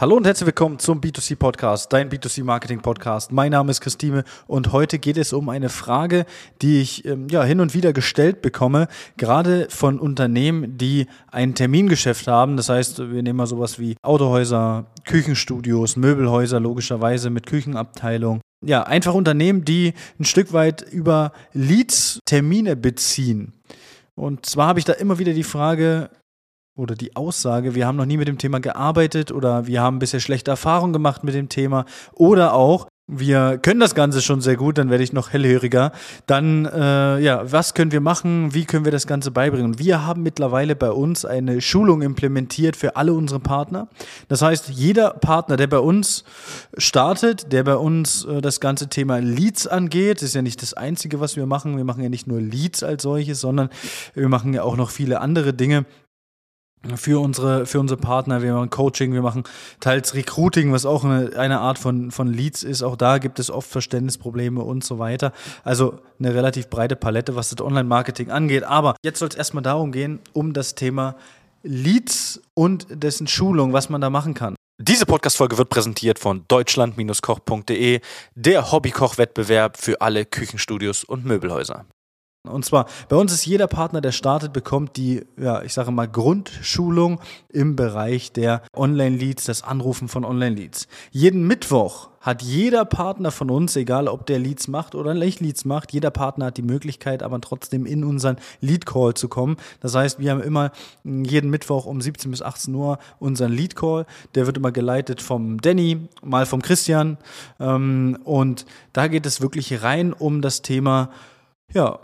Hallo und herzlich willkommen zum B2C Podcast, dein B2C Marketing Podcast. Mein Name ist Christine und heute geht es um eine Frage, die ich ähm, ja hin und wieder gestellt bekomme, gerade von Unternehmen, die ein Termingeschäft haben. Das heißt, wir nehmen mal sowas wie Autohäuser, Küchenstudios, Möbelhäuser logischerweise mit Küchenabteilung. Ja, einfach Unternehmen, die ein Stück weit über Leads Termine beziehen. Und zwar habe ich da immer wieder die Frage, oder die Aussage, wir haben noch nie mit dem Thema gearbeitet oder wir haben bisher schlechte Erfahrungen gemacht mit dem Thema oder auch wir können das Ganze schon sehr gut, dann werde ich noch hellhöriger. Dann, äh, ja, was können wir machen? Wie können wir das Ganze beibringen? Wir haben mittlerweile bei uns eine Schulung implementiert für alle unsere Partner. Das heißt, jeder Partner, der bei uns startet, der bei uns äh, das ganze Thema Leads angeht, ist ja nicht das Einzige, was wir machen. Wir machen ja nicht nur Leads als solches, sondern wir machen ja auch noch viele andere Dinge für unsere, für unsere Partner. Wir machen Coaching, wir machen teils Recruiting, was auch eine, eine Art von, von Leads ist. Auch da gibt es oft Verständnisprobleme und so weiter. Also eine relativ breite Palette, was das Online-Marketing angeht. Aber jetzt soll es erstmal darum gehen, um das Thema Leads und dessen Schulung, was man da machen kann. Diese Podcast-Folge wird präsentiert von deutschland-koch.de, der Hobbykoch-Wettbewerb für alle Küchenstudios und Möbelhäuser. Und zwar, bei uns ist jeder Partner, der startet, bekommt die, ja, ich sage mal, Grundschulung im Bereich der Online-Leads, das Anrufen von Online-Leads. Jeden Mittwoch hat jeder Partner von uns, egal ob der Leads macht oder nicht Leads macht, jeder Partner hat die Möglichkeit, aber trotzdem in unseren Lead-Call zu kommen. Das heißt, wir haben immer jeden Mittwoch um 17 bis 18 Uhr unseren Lead-Call. Der wird immer geleitet vom Danny, mal vom Christian. Ähm, und da geht es wirklich rein um das Thema, ja,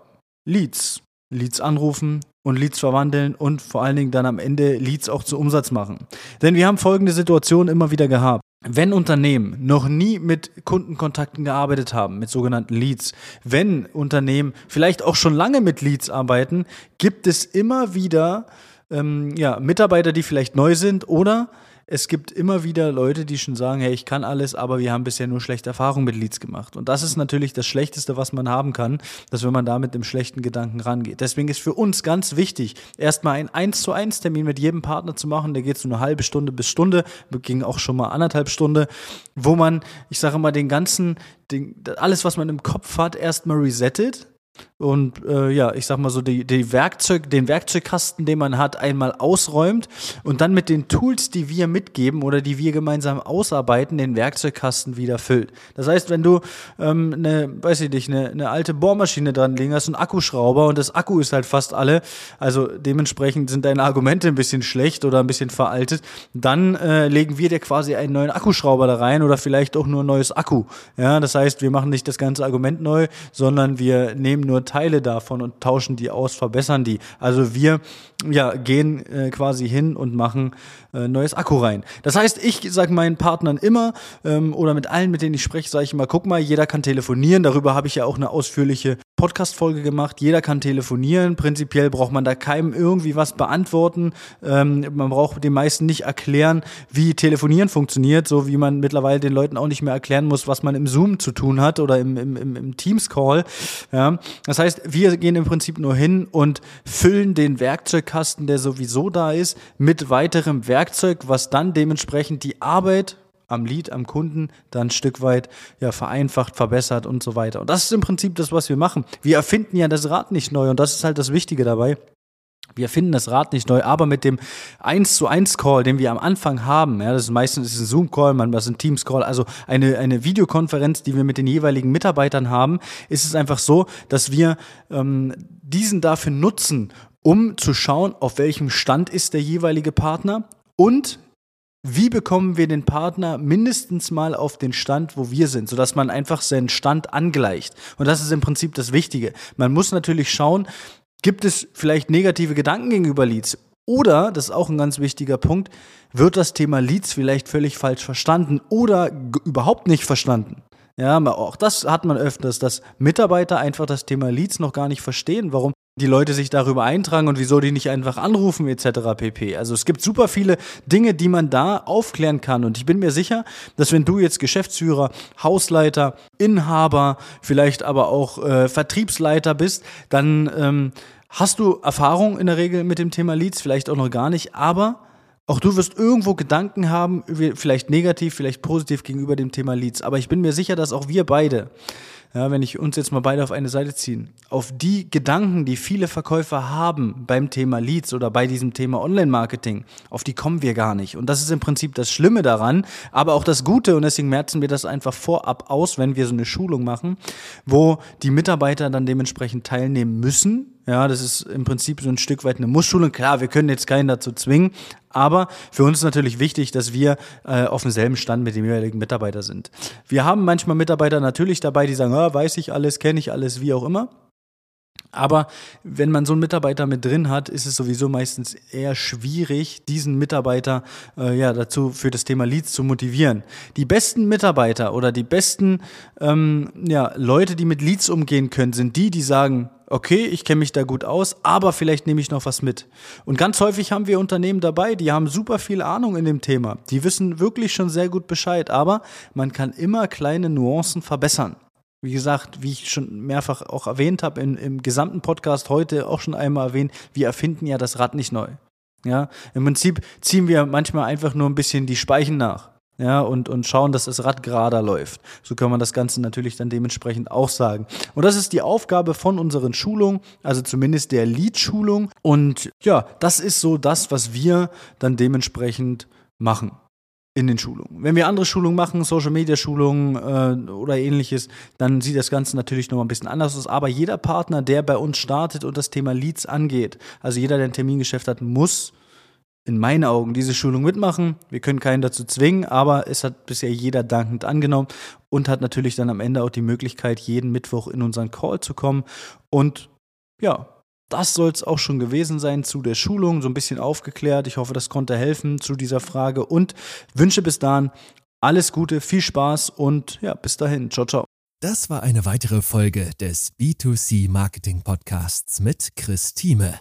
Leads. Leads anrufen und Leads verwandeln und vor allen Dingen dann am Ende Leads auch zu Umsatz machen. Denn wir haben folgende Situation immer wieder gehabt. Wenn Unternehmen noch nie mit Kundenkontakten gearbeitet haben, mit sogenannten Leads, wenn Unternehmen vielleicht auch schon lange mit Leads arbeiten, gibt es immer wieder ähm, ja, Mitarbeiter, die vielleicht neu sind oder es gibt immer wieder Leute, die schon sagen, hey, ich kann alles, aber wir haben bisher nur schlechte Erfahrungen mit Leads gemacht. Und das ist natürlich das Schlechteste, was man haben kann, dass wenn man da mit dem schlechten Gedanken rangeht. Deswegen ist für uns ganz wichtig, erstmal einen 1 zu 1 Termin mit jedem Partner zu machen. Der geht so eine halbe Stunde bis Stunde, ging auch schon mal anderthalb Stunde, wo man, ich sage mal, den ganzen, den, alles, was man im Kopf hat, erstmal resettet und äh, ja, ich sag mal so, die, die Werkzeug, den Werkzeugkasten, den man hat, einmal ausräumt und dann mit den Tools, die wir mitgeben oder die wir gemeinsam ausarbeiten, den Werkzeugkasten wieder füllt. Das heißt, wenn du ähm, eine, weiß ich nicht, eine, eine alte Bohrmaschine dran liegen hast, einen Akkuschrauber und das Akku ist halt fast alle, also dementsprechend sind deine Argumente ein bisschen schlecht oder ein bisschen veraltet, dann äh, legen wir dir quasi einen neuen Akkuschrauber da rein oder vielleicht auch nur ein neues Akku. Ja, das heißt, wir machen nicht das ganze Argument neu, sondern wir nehmen nur Teile davon und tauschen die aus, verbessern die. Also wir ja, gehen äh, quasi hin und machen äh, neues Akku rein. Das heißt, ich sage meinen Partnern immer ähm, oder mit allen, mit denen ich spreche, sage ich immer, guck mal, jeder kann telefonieren. Darüber habe ich ja auch eine ausführliche Podcast-Folge gemacht. Jeder kann telefonieren. Prinzipiell braucht man da keinem irgendwie was beantworten. Ähm, man braucht den meisten nicht erklären, wie Telefonieren funktioniert, so wie man mittlerweile den Leuten auch nicht mehr erklären muss, was man im Zoom zu tun hat oder im, im, im, im Teams-Call. Ja. Das heißt, wir gehen im Prinzip nur hin und füllen den Werkzeugkasten, der sowieso da ist, mit weiterem Werkzeug, was dann dementsprechend die Arbeit am Lied, am Kunden dann ein Stück weit ja, vereinfacht, verbessert und so weiter. Und das ist im Prinzip das, was wir machen. Wir erfinden ja das Rad nicht neu und das ist halt das Wichtige dabei. Wir finden das Rad nicht neu, aber mit dem 1 zu 1 Call, den wir am Anfang haben, ja, das ist meistens ein Zoom-Call, manchmal ist ein Teams-Call, also eine, eine Videokonferenz, die wir mit den jeweiligen Mitarbeitern haben, ist es einfach so, dass wir ähm, diesen dafür nutzen, um zu schauen, auf welchem Stand ist der jeweilige Partner und wie bekommen wir den Partner mindestens mal auf den Stand, wo wir sind, sodass man einfach seinen Stand angleicht. Und das ist im Prinzip das Wichtige. Man muss natürlich schauen, gibt es vielleicht negative Gedanken gegenüber Leads? Oder, das ist auch ein ganz wichtiger Punkt, wird das Thema Leads vielleicht völlig falsch verstanden oder überhaupt nicht verstanden? Ja, auch das hat man öfters, dass Mitarbeiter einfach das Thema Leads noch gar nicht verstehen, warum die Leute sich darüber eintragen und wieso die nicht einfach anrufen etc. pp. Also es gibt super viele Dinge, die man da aufklären kann und ich bin mir sicher, dass wenn du jetzt Geschäftsführer, Hausleiter, Inhaber, vielleicht aber auch äh, Vertriebsleiter bist, dann ähm, hast du Erfahrung in der Regel mit dem Thema Leads, vielleicht auch noch gar nicht, aber Auch du wirst irgendwo Gedanken haben, vielleicht negativ, vielleicht positiv gegenüber dem Thema Leads. Aber ich bin mir sicher, dass auch wir beide ja, wenn ich uns jetzt mal beide auf eine Seite ziehen, auf die Gedanken, die viele Verkäufer haben beim Thema Leads oder bei diesem Thema Online-Marketing, auf die kommen wir gar nicht. Und das ist im Prinzip das Schlimme daran, aber auch das Gute. Und deswegen merzen wir das einfach vorab aus, wenn wir so eine Schulung machen, wo die Mitarbeiter dann dementsprechend teilnehmen müssen ja, das ist im Prinzip so ein Stück weit eine Mussschule. Klar, wir können jetzt keinen dazu zwingen, aber für uns ist natürlich wichtig, dass wir äh, auf demselben Stand mit dem jeweiligen Mitarbeiter sind. Wir haben manchmal Mitarbeiter natürlich dabei, die sagen, ah, weiß ich alles, kenne ich alles, wie auch immer. Aber wenn man so einen Mitarbeiter mit drin hat, ist es sowieso meistens eher schwierig, diesen Mitarbeiter äh, ja dazu für das Thema Leads zu motivieren. Die besten Mitarbeiter oder die besten ähm, ja, Leute, die mit Leads umgehen können, sind die, die sagen, okay, ich kenne mich da gut aus, aber vielleicht nehme ich noch was mit. Und ganz häufig haben wir Unternehmen dabei, die haben super viel Ahnung in dem Thema. Die wissen wirklich schon sehr gut Bescheid, aber man kann immer kleine Nuancen verbessern. Wie gesagt, wie ich schon mehrfach auch erwähnt habe, in, im gesamten Podcast heute auch schon einmal erwähnt, wir erfinden ja das Rad nicht neu. Ja, im Prinzip ziehen wir manchmal einfach nur ein bisschen die Speichen nach. Ja, und, und schauen, dass das Rad gerader läuft. So kann man das Ganze natürlich dann dementsprechend auch sagen. Und das ist die Aufgabe von unseren Schulungen, also zumindest der Lead-Schulung. Und ja, das ist so das, was wir dann dementsprechend machen in den Schulungen. Wenn wir andere Schulungen machen, Social Media Schulungen äh, oder ähnliches, dann sieht das Ganze natürlich noch ein bisschen anders aus. Aber jeder Partner, der bei uns startet und das Thema Leads angeht, also jeder, der ein Termingeschäft hat, muss in meinen Augen diese Schulung mitmachen. Wir können keinen dazu zwingen, aber es hat bisher jeder dankend angenommen und hat natürlich dann am Ende auch die Möglichkeit, jeden Mittwoch in unseren Call zu kommen und ja, das soll es auch schon gewesen sein zu der Schulung, so ein bisschen aufgeklärt. Ich hoffe, das konnte helfen zu dieser Frage und wünsche bis dahin alles Gute, viel Spaß und ja, bis dahin. Ciao, ciao. Das war eine weitere Folge des B2C Marketing Podcasts mit Chris Thieme.